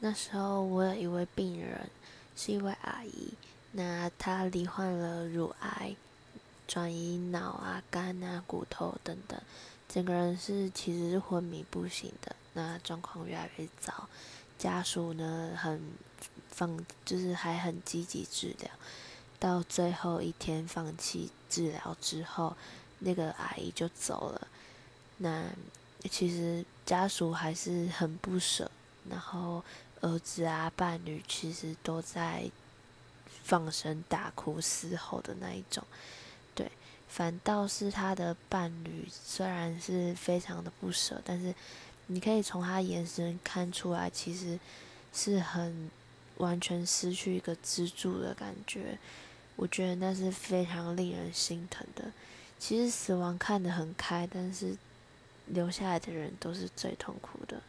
那时候我有一位病人，是一位阿姨，那她罹患了乳癌，转移脑啊、肝啊、骨头等等，整个人是其实是昏迷不醒的，那状况越来越糟，家属呢很放，就是还很积极治疗，到最后一天放弃治疗之后，那个阿姨就走了，那其实家属还是很不舍，然后。儿子啊，伴侣其实都在放声大哭嘶吼的那一种，对，反倒是他的伴侣虽然是非常的不舍，但是你可以从他眼神看出来，其实是很完全失去一个支柱的感觉。我觉得那是非常令人心疼的。其实死亡看得很开，但是留下来的人都是最痛苦的。